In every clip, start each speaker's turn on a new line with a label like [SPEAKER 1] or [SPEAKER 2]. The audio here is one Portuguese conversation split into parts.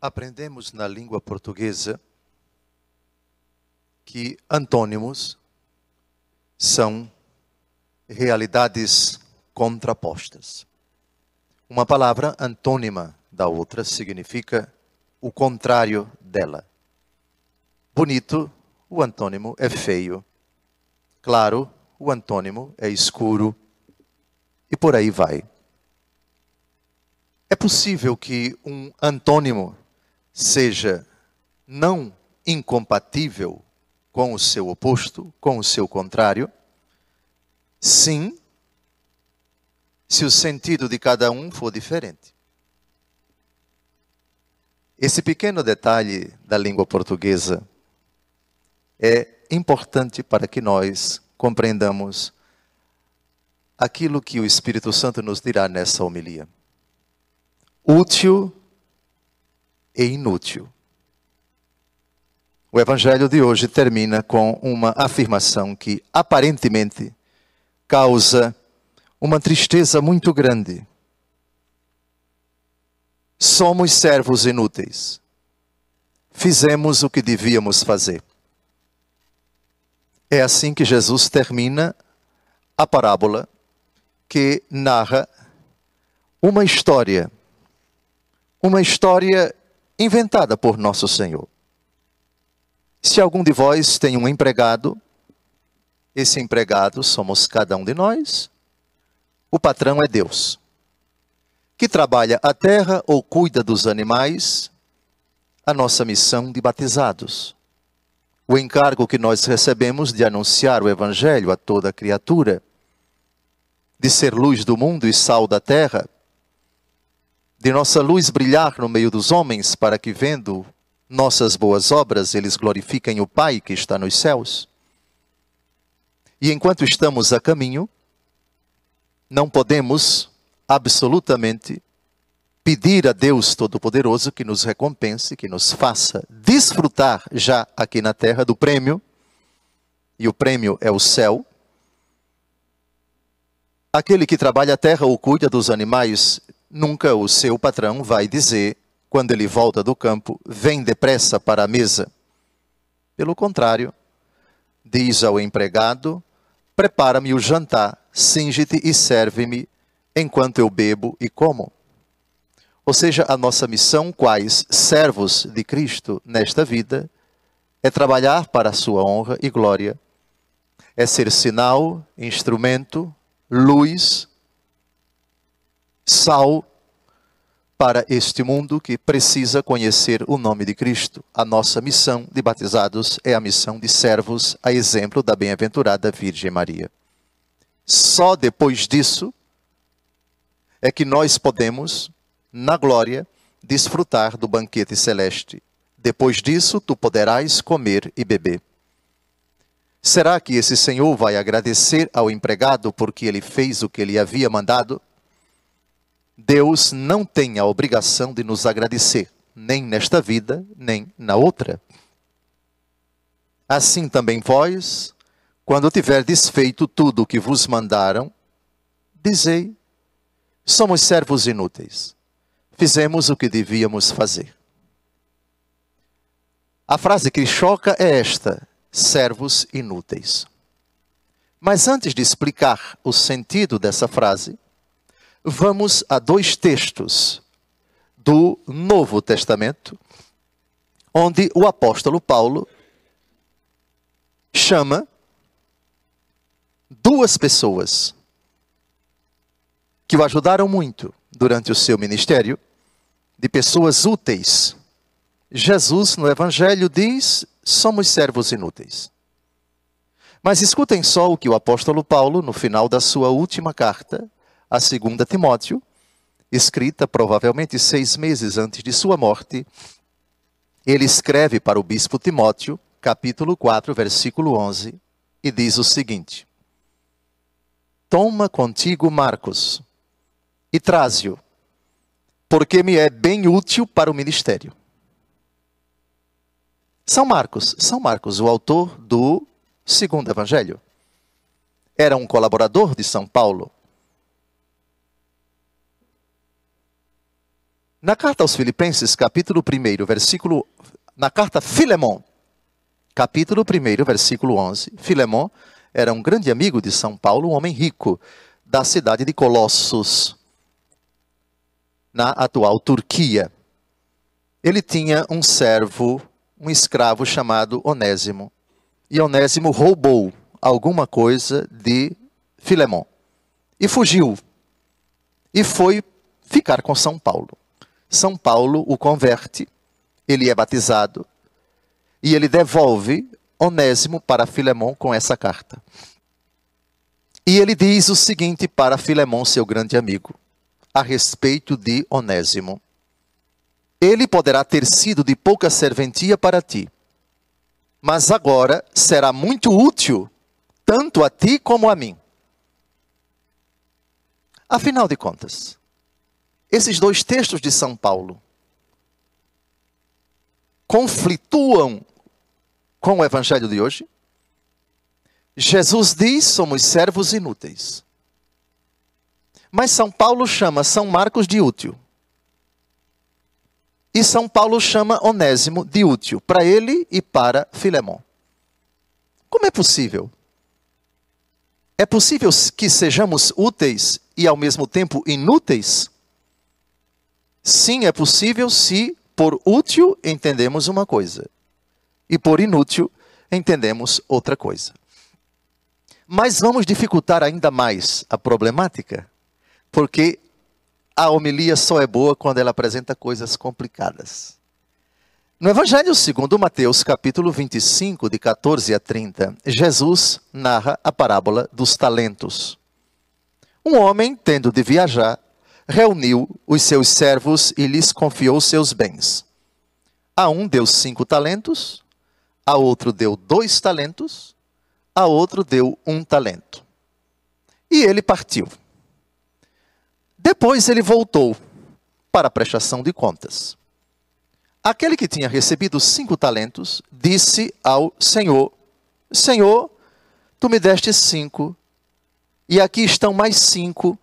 [SPEAKER 1] aprendemos na língua portuguesa que antônimos são realidades contrapostas. Uma palavra antônima da outra significa o contrário dela. Bonito, o antônimo é feio. Claro, o antônimo é escuro. E por aí vai. É possível que um antônimo seja não incompatível com o seu oposto, com o seu contrário? Sim, se o sentido de cada um for diferente. Esse pequeno detalhe da língua portuguesa é importante para que nós compreendamos aquilo que o Espírito Santo nos dirá nessa homilia. Útil e inútil. O evangelho de hoje termina com uma afirmação que aparentemente causa uma tristeza muito grande. Somos servos inúteis. Fizemos o que devíamos fazer. É assim que Jesus termina a parábola que narra uma história, uma história inventada por nosso Senhor. Se algum de vós tem um empregado, esse empregado somos cada um de nós, o patrão é Deus, que trabalha a terra ou cuida dos animais, a nossa missão de batizados. O encargo que nós recebemos de anunciar o Evangelho a toda criatura, de ser luz do mundo e sal da terra, de nossa luz brilhar no meio dos homens, para que, vendo nossas boas obras, eles glorifiquem o Pai que está nos céus. E enquanto estamos a caminho, não podemos absolutamente pedir a Deus Todo-Poderoso que nos recompense, que nos faça desfrutar já aqui na terra do prêmio, e o prêmio é o céu. Aquele que trabalha a terra ou cuida dos animais nunca o seu patrão vai dizer, quando ele volta do campo, vem depressa para a mesa. Pelo contrário, diz ao empregado: prepara-me o jantar, singe-te e serve-me enquanto eu bebo e como. Ou seja, a nossa missão, quais servos de Cristo nesta vida, é trabalhar para a sua honra e glória, é ser sinal, instrumento, luz sal para este mundo que precisa conhecer o nome de Cristo. A nossa missão de batizados é a missão de servos, a exemplo da bem-aventurada Virgem Maria. Só depois disso é que nós podemos, na glória, desfrutar do banquete celeste. Depois disso, tu poderás comer e beber. Será que esse senhor vai agradecer ao empregado porque ele fez o que ele havia mandado? Deus não tem a obrigação de nos agradecer, nem nesta vida, nem na outra. Assim também vós, quando tiverdes feito tudo o que vos mandaram, dizei: somos servos inúteis. Fizemos o que devíamos fazer. A frase que choca é esta: servos inúteis. Mas antes de explicar o sentido dessa frase, vamos a dois textos do Novo Testamento, onde o apóstolo Paulo chama duas pessoas que o ajudaram muito durante o seu ministério, de pessoas úteis. Jesus, no Evangelho, diz: somos servos inúteis. Mas escutem só o que o apóstolo Paulo, no final da sua última carta, a segunda Timóteo, escrita provavelmente seis meses antes de sua morte, ele escreve para o bispo Timóteo, capítulo 4, versículo 11, e diz o seguinte: Toma contigo Marcos e traze-o, porque me é bem útil para o ministério. São Marcos, São Marcos, o autor do segundo evangelho, era um colaborador de São Paulo Na carta aos Filipenses, capítulo 1, versículo. Na carta Filemon, capítulo 1, versículo 11. Filemon era um grande amigo de São Paulo, um homem rico da cidade de Colossos, na atual Turquia. Ele tinha um servo, um escravo chamado Onésimo. E Onésimo roubou alguma coisa de Filemon e fugiu. E foi ficar com São Paulo. São Paulo o converte, ele é batizado e ele devolve Onésimo para Filemão com essa carta. E ele diz o seguinte para Filemão, seu grande amigo, a respeito de Onésimo: Ele poderá ter sido de pouca serventia para ti, mas agora será muito útil tanto a ti como a mim. Afinal de contas, esses dois textos de São Paulo conflituam com o evangelho de hoje? Jesus diz: somos servos inúteis. Mas São Paulo chama São Marcos de útil. E São Paulo chama Onésimo de útil, para ele e para Filemão. Como é possível? É possível que sejamos úteis e ao mesmo tempo inúteis? Sim, é possível se por útil entendemos uma coisa e por inútil entendemos outra coisa. Mas vamos dificultar ainda mais a problemática, porque a homilia só é boa quando ela apresenta coisas complicadas. No Evangelho segundo Mateus, capítulo 25, de 14 a 30, Jesus narra a parábola dos talentos. Um homem, tendo de viajar, reuniu os seus servos e lhes confiou seus bens. A um deu cinco talentos, a outro deu dois talentos, a outro deu um talento. E ele partiu. Depois ele voltou para a prestação de contas. Aquele que tinha recebido cinco talentos disse ao Senhor: Senhor, tu me deste cinco, e aqui estão mais cinco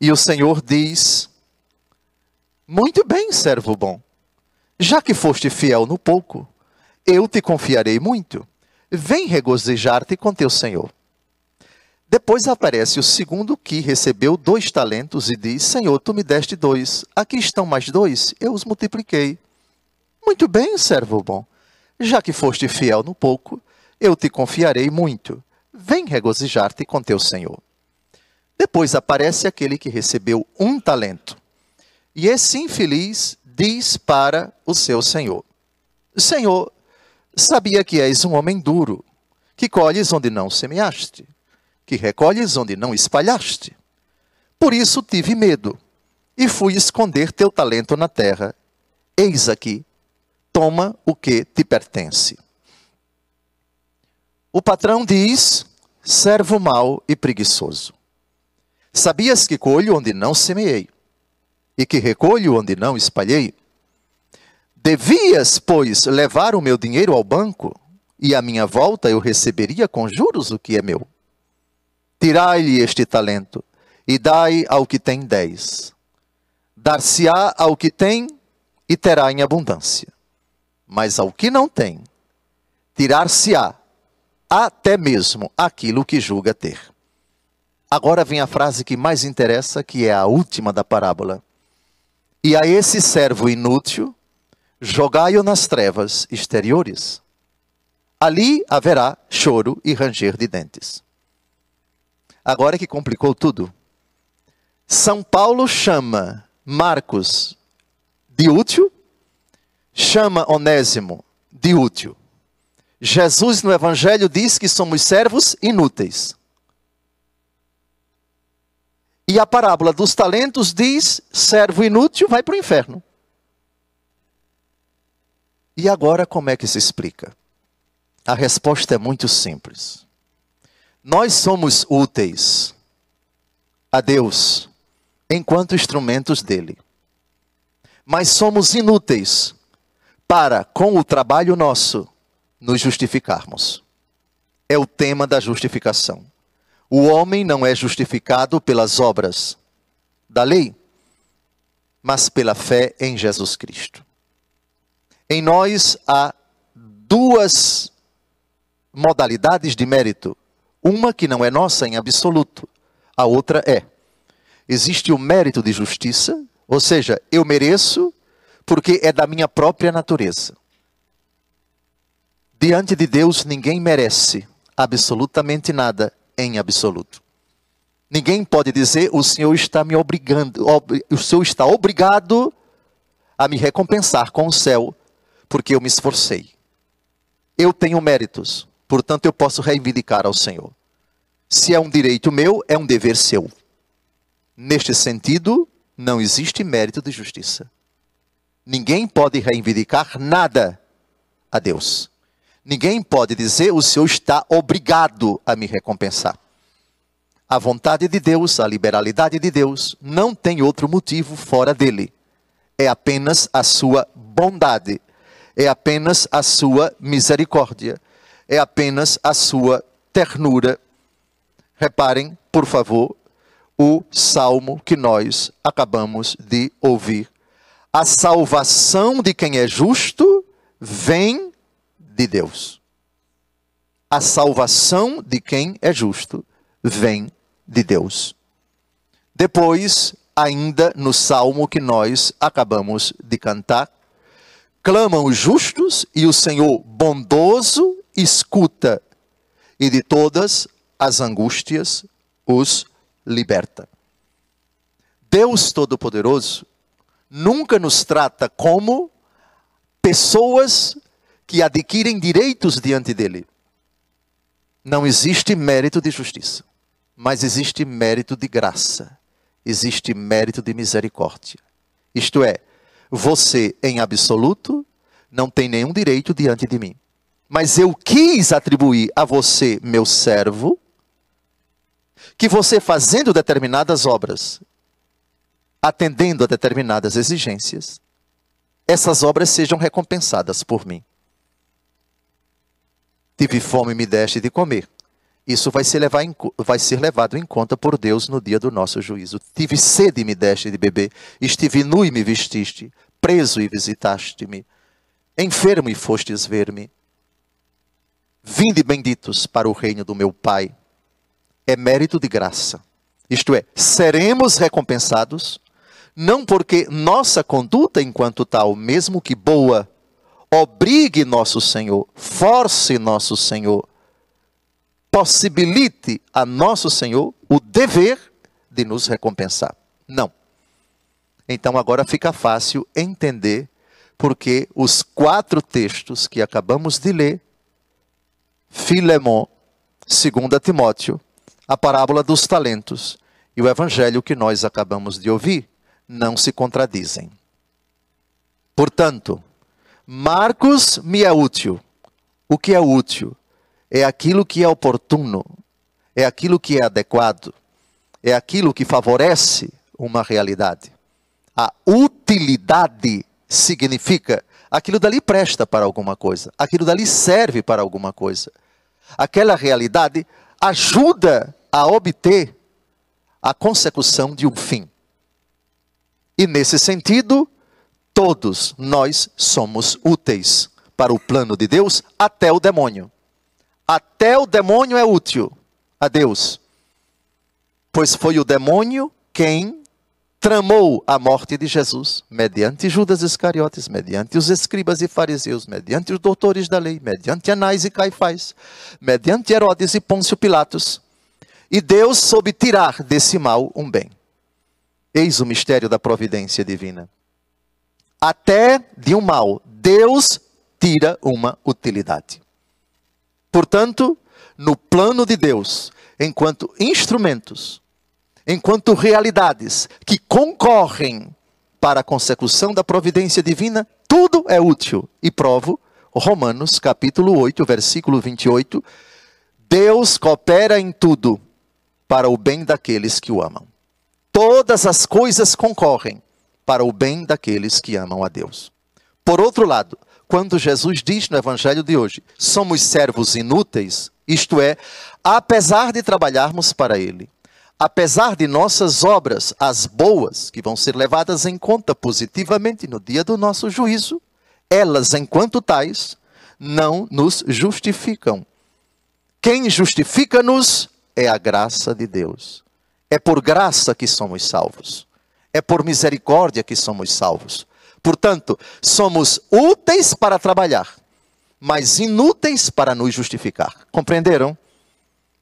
[SPEAKER 1] e o Senhor diz: Muito bem, servo bom. Já que foste fiel no pouco, eu te confiarei muito. Vem regozijar-te com teu Senhor. Depois aparece o segundo que recebeu dois talentos e diz: Senhor, tu me deste dois. Aqui estão mais dois, eu os multipliquei. Muito bem, servo bom. Já que foste fiel no pouco, eu te confiarei muito. Vem regozijar-te com teu Senhor. Depois aparece aquele que recebeu um talento. E esse infeliz diz para o seu senhor: Senhor, sabia que és um homem duro, que colhes onde não semeaste, que recolhes onde não espalhaste. Por isso tive medo e fui esconder teu talento na terra. Eis aqui, toma o que te pertence. O patrão diz: servo mau e preguiçoso. Sabias que colho onde não semeei, e que recolho onde não espalhei? Devias, pois, levar o meu dinheiro ao banco, e à minha volta eu receberia com juros o que é meu. Tirai-lhe este talento, e dai ao que tem dez. Dar-se-á ao que tem, e terá em abundância. Mas ao que não tem, tirar-se-á até mesmo aquilo que julga ter. Agora vem a frase que mais interessa, que é a última da parábola. E a esse servo inútil, jogai-o nas trevas exteriores. Ali haverá choro e ranger de dentes. Agora que complicou tudo. São Paulo chama Marcos de útil, chama Onésimo de útil. Jesus no Evangelho diz que somos servos inúteis. E a parábola dos talentos diz: servo inútil vai para o inferno. E agora como é que se explica? A resposta é muito simples. Nós somos úteis a Deus enquanto instrumentos dele. Mas somos inúteis para, com o trabalho nosso, nos justificarmos. É o tema da justificação. O homem não é justificado pelas obras da lei, mas pela fé em Jesus Cristo. Em nós há duas modalidades de mérito. Uma que não é nossa em absoluto, a outra é. Existe o mérito de justiça, ou seja, eu mereço porque é da minha própria natureza. Diante de Deus, ninguém merece absolutamente nada em absoluto. Ninguém pode dizer, o Senhor está me obrigando, o Senhor está obrigado a me recompensar com o céu, porque eu me esforcei. Eu tenho méritos, portanto eu posso reivindicar ao Senhor. Se é um direito meu, é um dever seu. Neste sentido, não existe mérito de justiça. Ninguém pode reivindicar nada a Deus. Ninguém pode dizer, o Senhor está obrigado a me recompensar. A vontade de Deus, a liberalidade de Deus, não tem outro motivo fora dele. É apenas a sua bondade, é apenas a sua misericórdia, é apenas a sua ternura. Reparem, por favor, o salmo que nós acabamos de ouvir. A salvação de quem é justo vem de Deus. A salvação de quem é justo vem de Deus. Depois, ainda no salmo que nós acabamos de cantar, clamam os justos e o Senhor bondoso escuta, e de todas as angústias os liberta. Deus Todo-Poderoso nunca nos trata como pessoas que adquirem direitos diante dele. Não existe mérito de justiça mas existe mérito de graça, existe mérito de misericórdia. Isto é, você em absoluto não tem nenhum direito diante de mim. Mas eu quis atribuir a você, meu servo, que você fazendo determinadas obras, atendendo a determinadas exigências, essas obras sejam recompensadas por mim. Tive fome e me deste de comer. Isso vai ser, levar em, vai ser levado em conta por Deus no dia do nosso juízo. Tive sede e me deste de beber, estive nu e me vestiste, preso e visitaste-me, enfermo e fostes ver-me. Vinde benditos para o reino do meu Pai. É mérito de graça. Isto é, seremos recompensados, não porque nossa conduta enquanto tal, mesmo que boa, obrigue nosso Senhor, force nosso Senhor possibilite a nosso Senhor o dever de nos recompensar. Não. Então agora fica fácil entender porque os quatro textos que acabamos de ler, Filemon, 2 Timóteo, a parábola dos talentos e o evangelho que nós acabamos de ouvir, não se contradizem. Portanto, Marcos me é útil. O que é útil? é aquilo que é oportuno, é aquilo que é adequado, é aquilo que favorece uma realidade. A utilidade significa aquilo dali presta para alguma coisa, aquilo dali serve para alguma coisa. Aquela realidade ajuda a obter a consecução de um fim. E nesse sentido, todos nós somos úteis para o plano de Deus, até o demônio. Até o demônio é útil a Deus, pois foi o demônio quem tramou a morte de Jesus, mediante Judas Iscariotes, mediante os escribas e fariseus, mediante os doutores da lei, mediante Anás e Caifás, mediante Herodes e Pôncio Pilatos. E Deus soube tirar desse mal um bem. Eis o mistério da providência divina. Até de um mal, Deus tira uma utilidade. Portanto, no plano de Deus, enquanto instrumentos, enquanto realidades que concorrem para a consecução da providência divina, tudo é útil. E provo, Romanos capítulo 8, versículo 28, Deus coopera em tudo para o bem daqueles que o amam. Todas as coisas concorrem para o bem daqueles que amam a Deus. Por outro lado, quando Jesus diz no evangelho de hoje: somos servos inúteis, isto é, apesar de trabalharmos para Ele, apesar de nossas obras, as boas, que vão ser levadas em conta positivamente no dia do nosso juízo, elas, enquanto tais, não nos justificam. Quem justifica-nos é a graça de Deus. É por graça que somos salvos. É por misericórdia que somos salvos. Portanto, somos úteis para trabalhar, mas inúteis para nos justificar. Compreenderam?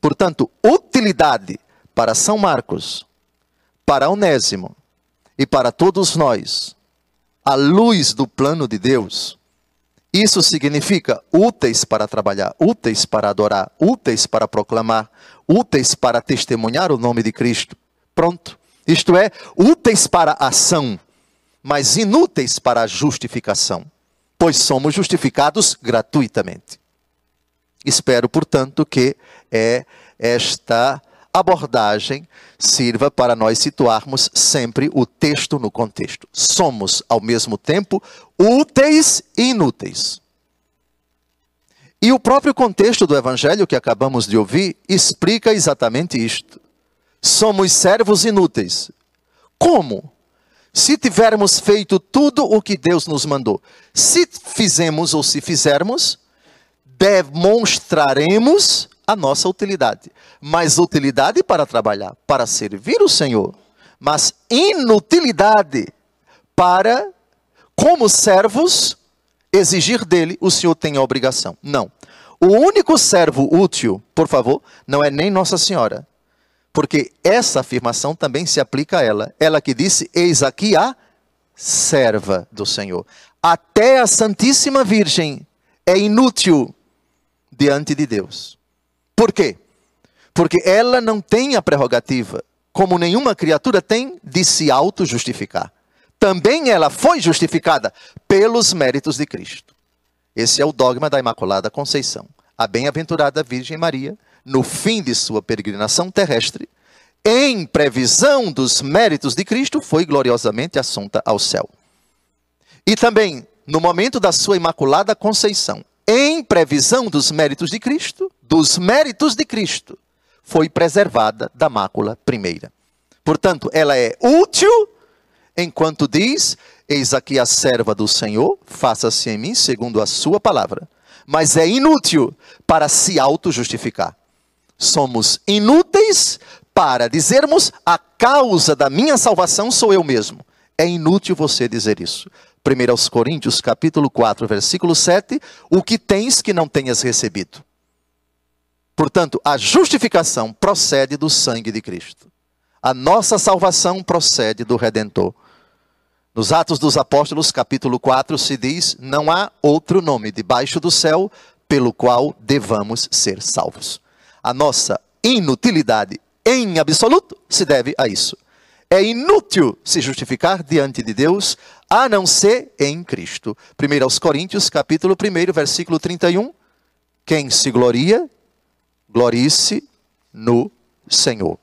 [SPEAKER 1] Portanto, utilidade para São Marcos, para Onésimo e para todos nós, à luz do plano de Deus, isso significa úteis para trabalhar, úteis para adorar, úteis para proclamar, úteis para testemunhar o nome de Cristo. Pronto. Isto é, úteis para a ação, mas inúteis para a justificação, pois somos justificados gratuitamente. Espero, portanto, que é esta abordagem sirva para nós situarmos sempre o texto no contexto. Somos, ao mesmo tempo, úteis e inúteis. E o próprio contexto do evangelho que acabamos de ouvir explica exatamente isto. Somos servos inúteis. Como? Se tivermos feito tudo o que Deus nos mandou. Se fizemos ou se fizermos, demonstraremos a nossa utilidade. Mas utilidade para trabalhar, para servir o Senhor. Mas inutilidade para, como servos, exigir dele o Senhor tem a obrigação. Não. O único servo útil, por favor, não é nem Nossa Senhora. Porque essa afirmação também se aplica a ela. Ela que disse: Eis aqui a serva do Senhor. Até a Santíssima Virgem é inútil diante de Deus. Por quê? Porque ela não tem a prerrogativa, como nenhuma criatura tem, de se auto-justificar. Também ela foi justificada pelos méritos de Cristo. Esse é o dogma da Imaculada Conceição. A bem-aventurada Virgem Maria, no fim de sua peregrinação terrestre, em previsão dos méritos de Cristo, foi gloriosamente assunta ao céu. E também, no momento da sua Imaculada Conceição, em previsão dos méritos de Cristo, dos méritos de Cristo, foi preservada da mácula primeira. Portanto, ela é útil enquanto diz: Eis aqui a serva do Senhor, faça-se em mim segundo a sua palavra. Mas é inútil para se auto-justificar. Somos inúteis para dizermos: a causa da minha salvação sou eu mesmo. É inútil você dizer isso. 1 Coríntios capítulo 4, versículo 7, o que tens que não tenhas recebido. Portanto, a justificação procede do sangue de Cristo. A nossa salvação procede do Redentor. Nos Atos dos Apóstolos, capítulo 4, se diz: Não há outro nome debaixo do céu pelo qual devamos ser salvos. A nossa inutilidade em absoluto se deve a isso. É inútil se justificar diante de Deus a não ser em Cristo. 1 aos Coríntios, capítulo 1, versículo 31. Quem se gloria, glorie-se no Senhor.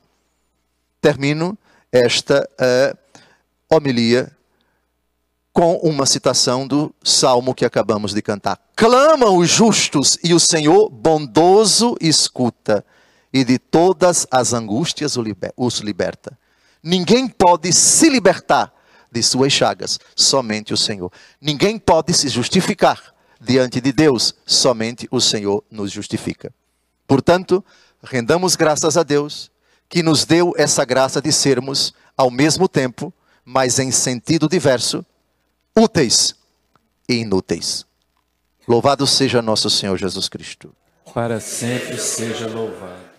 [SPEAKER 1] Termino esta uh, homilia com uma citação do salmo que acabamos de cantar. Clamam os justos e o Senhor bondoso escuta, e de todas as angústias os liberta. Ninguém pode se libertar de suas chagas, somente o Senhor. Ninguém pode se justificar diante de Deus, somente o Senhor nos justifica. Portanto, rendamos graças a Deus que nos deu essa graça de sermos, ao mesmo tempo, mas em sentido diverso, úteis e inúteis. Louvado seja nosso Senhor Jesus Cristo.
[SPEAKER 2] Para sempre seja louvado.